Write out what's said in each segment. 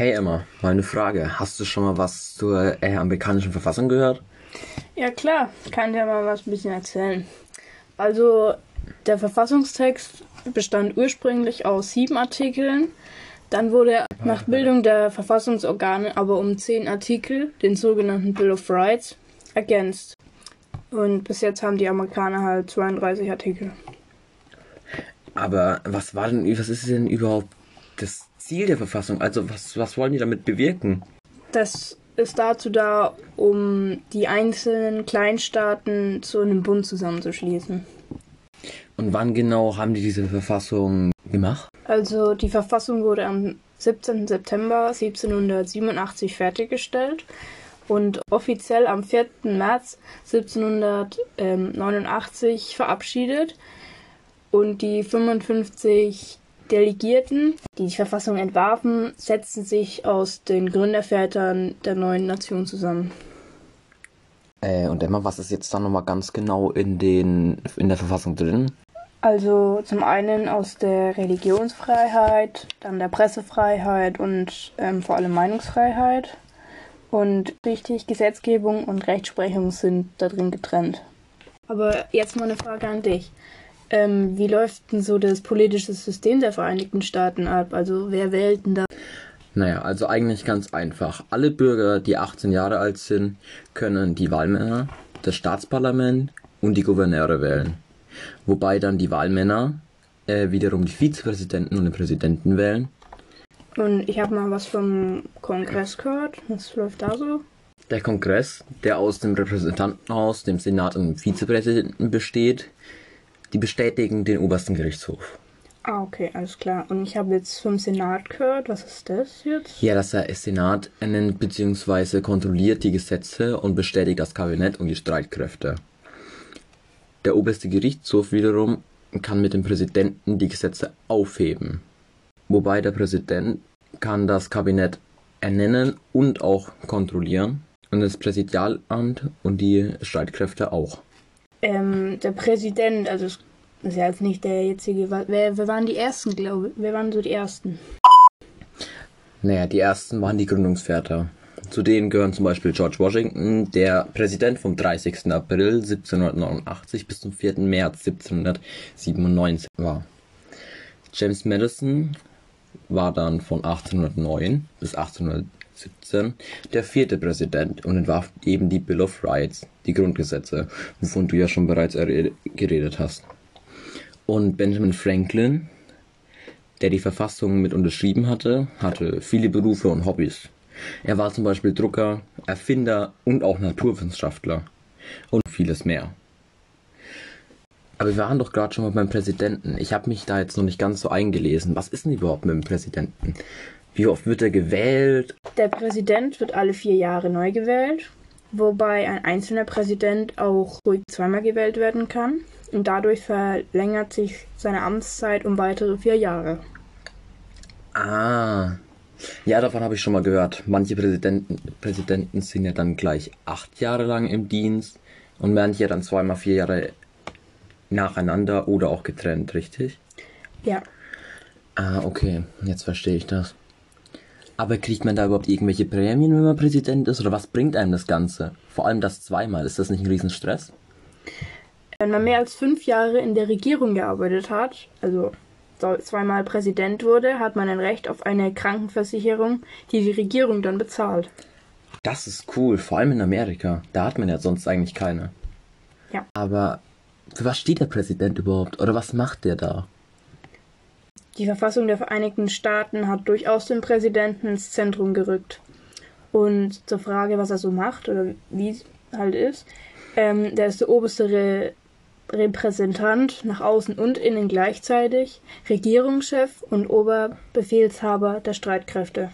Hey Emma, meine Frage. Hast du schon mal was zur äh, amerikanischen Verfassung gehört? Ja klar, kann dir mal was ein bisschen erzählen. Also der Verfassungstext bestand ursprünglich aus sieben Artikeln. Dann wurde er nach Bildung der Verfassungsorgane aber um zehn Artikel, den sogenannten Bill of Rights, ergänzt. Und bis jetzt haben die Amerikaner halt 32 Artikel. Aber was war denn, was ist denn überhaupt das Ziel der Verfassung? Also was, was wollen die damit bewirken? Das ist dazu da, um die einzelnen Kleinstaaten zu einem Bund zusammenzuschließen. Und wann genau haben die diese Verfassung gemacht? Also die Verfassung wurde am 17. September 1787 fertiggestellt und offiziell am 4. März 1789 verabschiedet. Und die 55 Delegierten, die die Verfassung entwarfen, setzten sich aus den Gründervätern der neuen Nation zusammen. Äh, und Emma, was ist jetzt da nochmal ganz genau in, den, in der Verfassung drin? Also zum einen aus der Religionsfreiheit, dann der Pressefreiheit und ähm, vor allem Meinungsfreiheit. Und richtig, Gesetzgebung und Rechtsprechung sind da drin getrennt. Aber jetzt mal eine Frage an dich. Ähm, wie läuft denn so das politische System der Vereinigten Staaten ab? Also wer wählt denn da? Naja, also eigentlich ganz einfach. Alle Bürger, die 18 Jahre alt sind, können die Wahlmänner, das Staatsparlament und die Gouverneure wählen. Wobei dann die Wahlmänner äh, wiederum die Vizepräsidenten und den Präsidenten wählen. Und ich habe mal was vom Kongress gehört. Was läuft da so? Der Kongress, der aus dem Repräsentantenhaus, dem Senat und dem Vizepräsidenten besteht, die bestätigen den obersten Gerichtshof. Ah, okay, alles klar. Und ich habe jetzt vom Senat gehört. Was ist das jetzt? Ja, das der Senat ernennt bzw. kontrolliert die Gesetze und bestätigt das Kabinett und die Streitkräfte. Der oberste Gerichtshof wiederum kann mit dem Präsidenten die Gesetze aufheben. Wobei der Präsident kann das Kabinett ernennen und auch kontrollieren und das Präsidialamt und die Streitkräfte auch. Ähm, der Präsident, also es ist ja jetzt nicht der jetzige, wer, wer waren die ersten, glaube ich? Wer waren so die ersten? Naja, die ersten waren die Gründungsväter. Zu denen gehören zum Beispiel George Washington, der Präsident vom 30. April 1789 bis zum 4. März 1797 war. James Madison war dann von 1809 bis 1817 der vierte Präsident und entwarf eben die Bill of Rights, die Grundgesetze, wovon du ja schon bereits geredet hast. Und Benjamin Franklin, der die Verfassung mit unterschrieben hatte, hatte viele Berufe und Hobbys. Er war zum Beispiel Drucker, Erfinder und auch Naturwissenschaftler und vieles mehr. Aber wir waren doch gerade schon mal beim Präsidenten. Ich habe mich da jetzt noch nicht ganz so eingelesen. Was ist denn überhaupt mit dem Präsidenten? Wie oft wird er gewählt? Der Präsident wird alle vier Jahre neu gewählt, wobei ein einzelner Präsident auch ruhig zweimal gewählt werden kann. Und dadurch verlängert sich seine Amtszeit um weitere vier Jahre. Ah, ja, davon habe ich schon mal gehört. Manche Präsidenten, Präsidenten sind ja dann gleich acht Jahre lang im Dienst und manche dann zweimal vier Jahre nacheinander oder auch getrennt, richtig? Ja. Ah, okay, jetzt verstehe ich das. Aber kriegt man da überhaupt irgendwelche Prämien, wenn man Präsident ist? Oder was bringt einem das Ganze? Vor allem das zweimal. Ist das nicht ein Riesenstress? Wenn man mehr als fünf Jahre in der Regierung gearbeitet hat, also zweimal Präsident wurde, hat man ein Recht auf eine Krankenversicherung, die die Regierung dann bezahlt. Das ist cool, vor allem in Amerika. Da hat man ja sonst eigentlich keine. Ja. Aber für was steht der Präsident überhaupt? Oder was macht der da? Die Verfassung der Vereinigten Staaten hat durchaus den Präsidenten ins Zentrum gerückt. Und zur Frage, was er so macht oder wie es halt ist, ähm, der ist der oberste Re Repräsentant nach außen und innen gleichzeitig, Regierungschef und Oberbefehlshaber der Streitkräfte.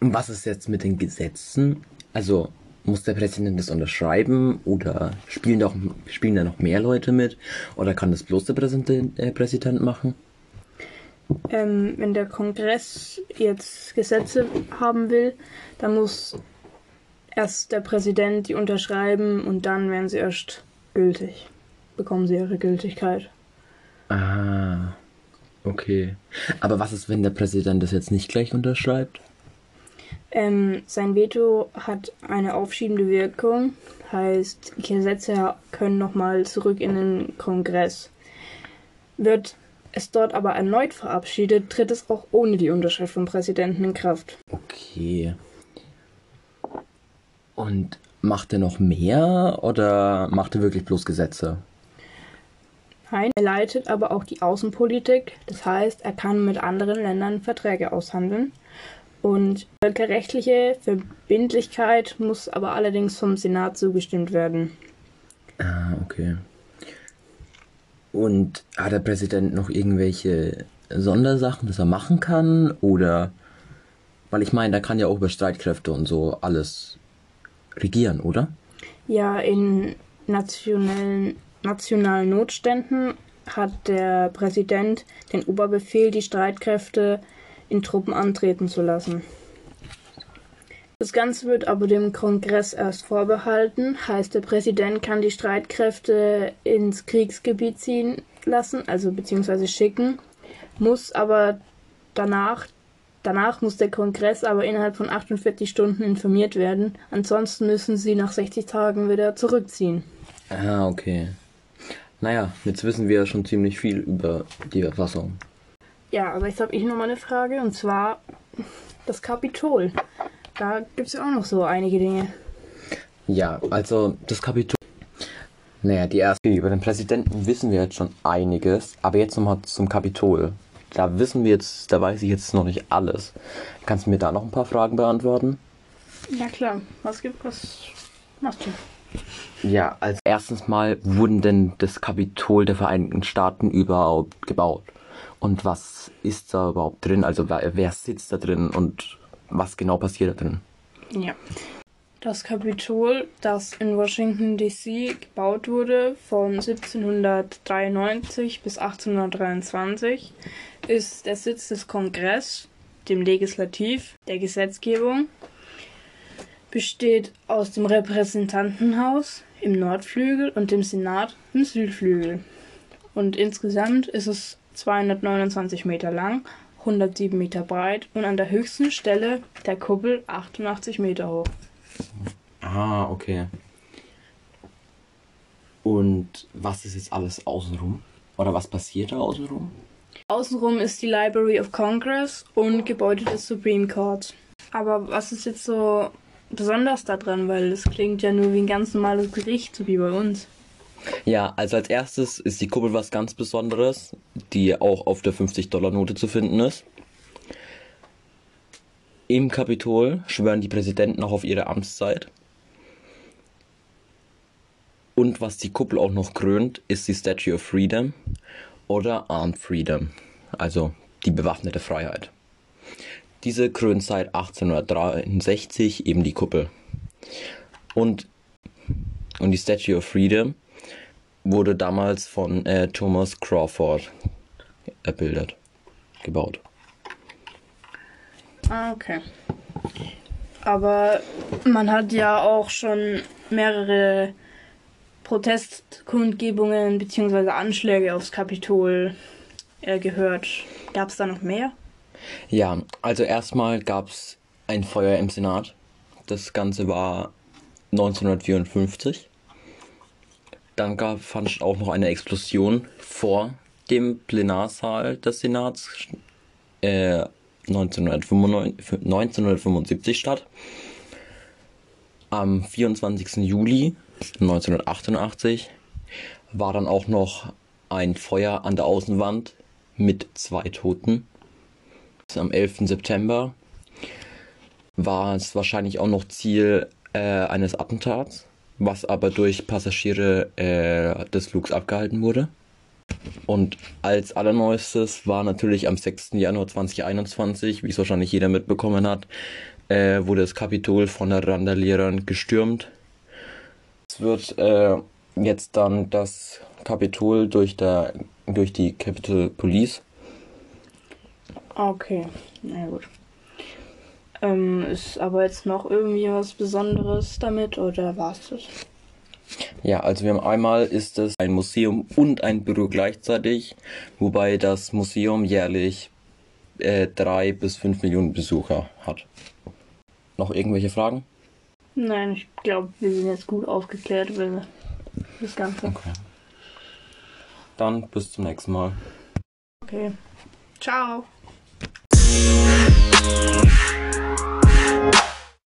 Und was ist jetzt mit den Gesetzen? Also muss der Präsident das unterschreiben oder spielen, doch, spielen da noch mehr Leute mit? Oder kann das bloß der Präsident, äh, Präsident machen? Ähm, wenn der Kongress jetzt Gesetze haben will, dann muss erst der Präsident die unterschreiben und dann werden sie erst gültig bekommen sie ihre Gültigkeit. Ah, okay. Aber was ist, wenn der Präsident das jetzt nicht gleich unterschreibt? Ähm, sein Veto hat eine aufschiebende Wirkung, heißt, Gesetze können nochmal zurück in den Kongress. Wird es dort aber erneut verabschiedet, tritt es auch ohne die Unterschrift vom Präsidenten in Kraft. Okay. Und macht er noch mehr oder macht er wirklich bloß Gesetze? Nein, er leitet aber auch die Außenpolitik. Das heißt, er kann mit anderen Ländern Verträge aushandeln. Und völkerrechtliche Verbindlichkeit muss aber allerdings vom Senat zugestimmt werden. Ah, okay. Und hat der Präsident noch irgendwelche Sondersachen, das er machen kann? Oder, weil ich meine, da kann ja auch über Streitkräfte und so alles regieren, oder? Ja, in nationalen, nationalen Notständen hat der Präsident den Oberbefehl, die Streitkräfte in Truppen antreten zu lassen. Das Ganze wird aber dem Kongress erst vorbehalten, heißt der Präsident kann die Streitkräfte ins Kriegsgebiet ziehen lassen, also beziehungsweise schicken, muss aber danach, danach muss der Kongress aber innerhalb von 48 Stunden informiert werden, ansonsten müssen sie nach 60 Tagen wieder zurückziehen. Ah, okay. Naja, jetzt wissen wir schon ziemlich viel über die Verfassung. Ja, aber jetzt habe ich noch mal eine Frage und zwar das Kapitol. Da gibt es ja auch noch so einige Dinge. Ja, also das Kapitol. Naja, die erste. Über den Präsidenten wissen wir jetzt schon einiges, aber jetzt nochmal zum Kapitol. Da wissen wir jetzt, da weiß ich jetzt noch nicht alles. Kannst du mir da noch ein paar Fragen beantworten? Ja klar, was gibt, was machst du? Ja, als erstens mal wurden denn das Kapitol der Vereinigten Staaten überhaupt gebaut? Und was ist da überhaupt drin? Also wer, wer sitzt da drin und was genau passiert da drin? Ja. Das Kapitol, das in Washington DC gebaut wurde von 1793 bis 1823, ist der Sitz des Kongress, dem Legislativ, der Gesetzgebung, besteht aus dem Repräsentantenhaus im Nordflügel und dem Senat im Südflügel. Und insgesamt ist es 229 Meter lang 107 Meter breit und an der höchsten Stelle der Kuppel 88 Meter hoch. Ah, okay. Und was ist jetzt alles außenrum? Oder was passiert da außenrum? Außenrum ist die Library of Congress und Gebäude des Supreme Court. Aber was ist jetzt so besonders da dran? Weil das klingt ja nur wie ein ganz normales Gericht, so wie bei uns. Ja, also als erstes ist die Kuppel was ganz Besonderes, die auch auf der 50-Dollar-Note zu finden ist. Im Kapitol schwören die Präsidenten auch auf ihre Amtszeit. Und was die Kuppel auch noch krönt, ist die Statue of Freedom oder Armed Freedom, also die bewaffnete Freiheit. Diese krönt seit 1863 eben die Kuppel. Und, und die Statue of Freedom wurde damals von äh, Thomas Crawford erbildet, gebaut. Ah, okay. Aber man hat ja auch schon mehrere Protestkundgebungen bzw. Anschläge aufs Kapitol äh, gehört. Gab es da noch mehr? Ja, also erstmal gab es ein Feuer im Senat. Das Ganze war 1954. Dann gab, fand auch noch eine Explosion vor dem Plenarsaal des Senats äh, 1995, 1975 statt. Am 24. Juli 1988 war dann auch noch ein Feuer an der Außenwand mit zwei Toten. Am 11. September war es wahrscheinlich auch noch Ziel äh, eines Attentats was aber durch Passagiere äh, des Flugs abgehalten wurde. Und als allerneuestes war natürlich am 6. Januar 2021, wie es wahrscheinlich jeder mitbekommen hat, äh, wurde das Kapitol von der Randalierern gestürmt. Es wird äh, jetzt dann das Kapitol durch, der, durch die Capitol Police. Okay, na gut. Ähm, ist aber jetzt noch irgendwie was Besonderes damit oder war es das? Ja, also wir haben einmal ist es ein Museum und ein Büro gleichzeitig, wobei das Museum jährlich äh, drei bis fünf Millionen Besucher hat. Noch irgendwelche Fragen? Nein, ich glaube, wir sind jetzt gut aufgeklärt über das Ganze. Okay. Dann bis zum nächsten Mal. Okay. Ciao.